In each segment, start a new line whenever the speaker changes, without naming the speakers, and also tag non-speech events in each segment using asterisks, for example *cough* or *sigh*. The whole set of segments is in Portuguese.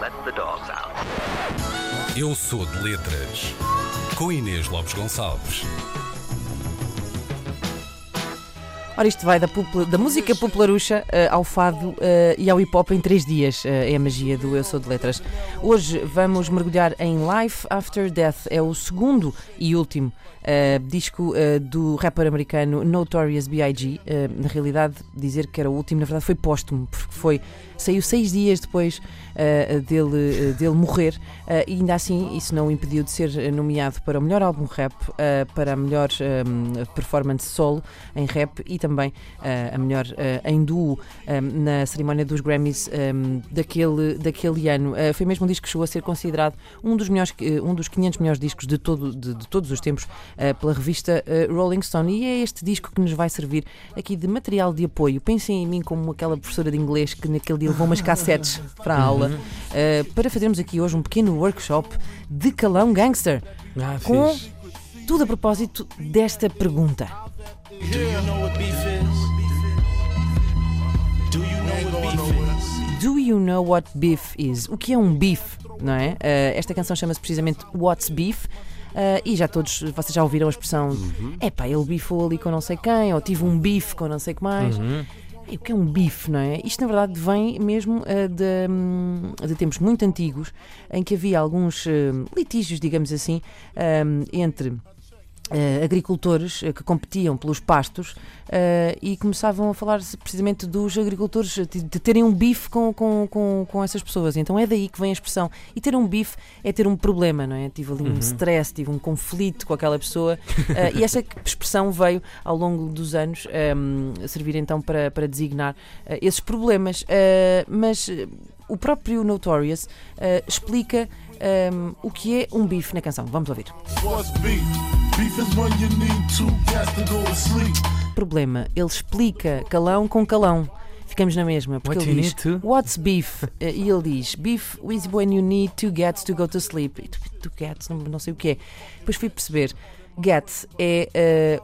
Let the dogs out?
Eu sou de letras. Com Inês Lopes Gonçalves.
Ora, isto vai da, da música popularucha eh, ao fado eh, e ao hip hop em três dias. eh, é a magia do Eu Sou de Letras. Hoje vamos mergulhar em Life After Death. É o segundo e último disco do rapper americano Notorious B.I.G. Na realidade, dizer que era o último, na verdade, foi póstumo, porque foi, saiu seis dias depois dele, dele morrer. e ainda assim, isso não o impediu de ser nomeado para o melhor álbum rap, para a melhor eh, performance solo em rap e também eh, a melhor eh, em duo eh, na cerimónia dos Grammys daquele, daquele ano. Foi mesmo um disco que chegou a ser considerado um dos, melhores, um dos 500 melhores discos de, todo, de, de todos os tempos pela revista Rolling Stone. E é este disco que nos vai servir aqui de material de apoio. Pensem em mim como aquela professora de inglês que naquele dia levou umas *laughs* cassetes para a aula eh, para fazermos aqui hoje um pequeno workshop de calão gangster.
Ah,
Com
fixe.
tudo a propósito desta pergunta.
Do you know what beef is? Do you know what beef is?
Do you know what beef is? O que é um beef, não é? Eh, esta canção chama-se precisamente What's Beef. eh, e já todos, vocês já ouviram a expressão epá, ele bifou ali com não sei quem, ou tive um bife com não sei o que mais. E o que é um bife, não é? Isto na verdade vem mesmo eh, de, hum, de tempos muito antigos em que havia alguns eh, litígios, digamos assim, hum, entre eh, agricultores eh, que competiam pelos pastos eh, e começavam a falar precisamente dos agricultores de, de terem um bife com, com, com, com essas pessoas. Então é daí que vem a expressão. E ter um bife é ter um problema, não é? Tive ali um stress, tive um conflito com aquela pessoa e essa *laughs* expressão veio ao longo dos anos ehm, servir então para, para designar esses problemas. Mas o próprio Notorious explica ehm, o que é um bife na canção. Vamos ouvir.
What's beef? Beef is when you need two cats to go to sleep.
problema. Ele explica calão com calão. Ficamos na mesma, porque
What
ele diz
to?
What's beef? Eh, E ele diz Beef is when you need two gets to go to sleep. E tu, tu gets, não, não sei o que é. Depois fui perceber. Get é. eh,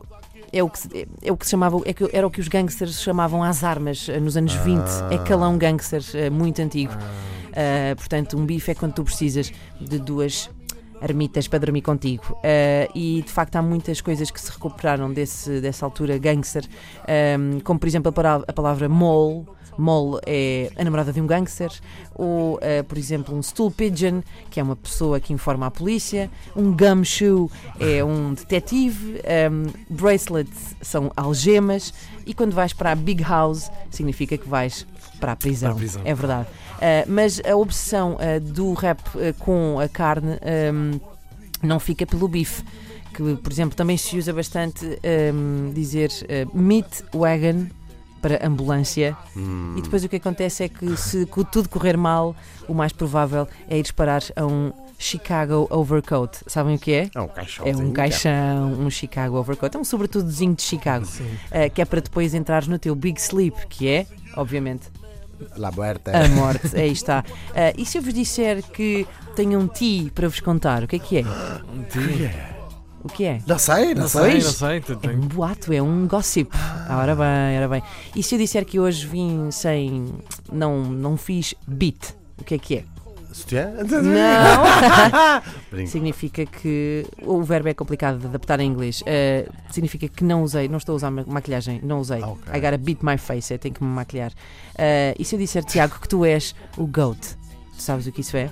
é o, que, se- é o que se chamava, é que, era o que os gangsters chamavam às armas eh, nos anos 20. É calão gangster, muito antigo. Uh, portanto, um bife é quando tu precisas de duas ermitas para dormir contigo. Uh, e de facto há muitas coisas que se recuperaram desse, dessa altura gangster, um, como por exemplo a, para- a palavra mole. Mole é a namorada de um gangster, ou uh, por exemplo um stool pigeon, que é uma pessoa que informa a polícia, um gumshoe é um detetive, um, bracelets são algemas, e quando vais para a big house significa que vais para a prisão.
Para a prisão.
É verdade. Uh, mas a obsessão uh, do rap uh, com a carne um, não fica pelo bife. Que, por exemplo, também se usa bastante um, dizer uh, meat wagon para ambulância.
Hum.
E depois o que acontece é que, se tudo correr mal, o mais provável é ir parar a um Chicago overcoat. Sabem o que é?
É um caixão.
É um caixão, um Chicago overcoat. É um sobretudozinho de Chicago. Uh, que é para depois entrares no teu big sleep, que é, obviamente,
La Buerta.
a morte, aí está. Ah, e se eu vos disser que tenho um ti para vos contar, o que é que é? O que é?
Não sei, não,
Não
sei. Não sei. tu
É um boato, é um gossip. Ah, ora bem, ora bem. E se eu disser que hoje vim sem. Não, não fiz beat, o que é que é?
Sutiã?
Não! *laughs* Significa que. O verbo é complicado de adaptar em inglês. Ah, significa que não usei, não estou a usar ma- maquilhagem, não usei.
Ok.
I gotta beat my face, eu tenho que me maquilhar. Ah, e se eu disser, Tiago, que tu és o GOAT? Tu sabes o que isso é?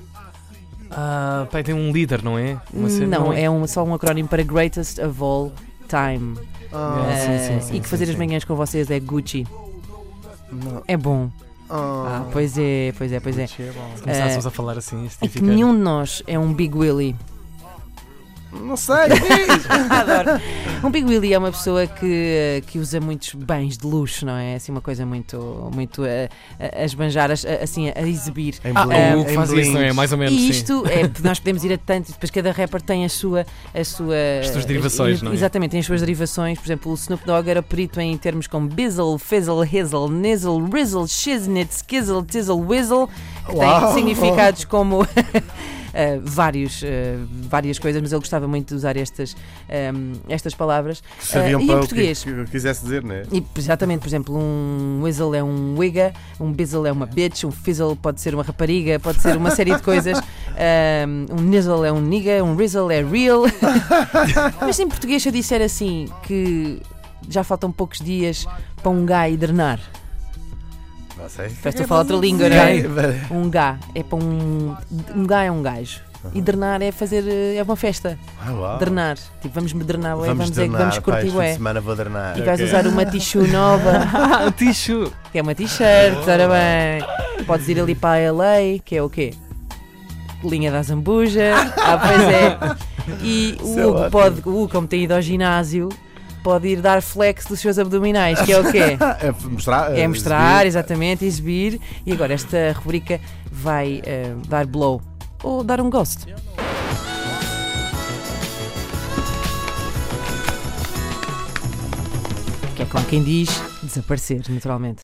Ah, pai, tem um líder, não é? Uma cena-
não, é um, só um acrónimo para Greatest of All Time.
Ah,
Ah,
sim, sim, sim,
e que
sim,
fazer as
sim.
manhãs com vocês é Gucci.
Não.
É bom.
Ah,
Ah, pois é, pois é, pois é.
Se começássemos a falar assim, isto
É que
significa.
nenhum de nós é um Big Willy.
Não sei, diz. *laughs*
Adoro. Um Big Willy é uma pessoa que, que usa muitos bens de luxo, não é? Assim, uma coisa muito, muito a, a, a esbanjar, a- assim, a exibir.
Em
Ah,
bling,
o que
em
faz isso, não é? Mais ou menos.
E
sim.
isto é, *laughs* nós podemos ir a tanto, e depois cada rapper tem a sua. A sua
As suas derivações, não é?
Exatamente, tem as suas derivações. Por exemplo, o Snoop Dogg era perito em termos como bizzle, fizzle, hizzle, nizzle, rizzle, shiznit, skizzle, tizzle, whizzle, que
Uau!
tem significados como. *laughs* ah, vários, ah, várias coisas, mas ele gostava muito de usar estas, ahm, estas palavras.
Que Sabiam
Ah, e em
para o que,
português?
que eu quisesse dizer, né?
E, exatamente, por exemplo, um whistle é um wigga, um bizzle é uma bitch, um fizzle pode ser uma rapariga, pode ser uma série de coisas. Um, *laughs* um nizzle é um nigga, um rizzle é real. *laughs* Mas em português, se eu disser assim que já faltam poucos dias para um gá hibernar,
Não sei.
Que eu falo outra língua, não é? um gá é para um. Um gá é um gajo. Hibernar é fazer. é uma festa.
Ah, uau.
Drenar. Tipo, vamos me drenar, ué,
Vamos,
vamos dizer que
drenar,
vamos
pá,
curtir,
este fim de
ué.
semana vou drenar.
E vais
Ok.
usar uma tissue nova. *laughs*
Ah, ticho!
que é uma t-shirt, ora bem. Podes ir ali para a LA, que é o quê? Linha da Zambuja. *laughs* Ah, pois é. E o
Isso é
Hugo,
ótimo.
pode, o Hugo, como tem ido ao ginásio, pode ir dar flex dos seus abdominais, que é o quê? *laughs*
É mostrar.
É
eh,
mostrar,
exibir.
exatamente, exibir. E agora esta rubrica vai eh, dar blow ou dar um ghost. Que é como quem diz desaparecer, naturalmente.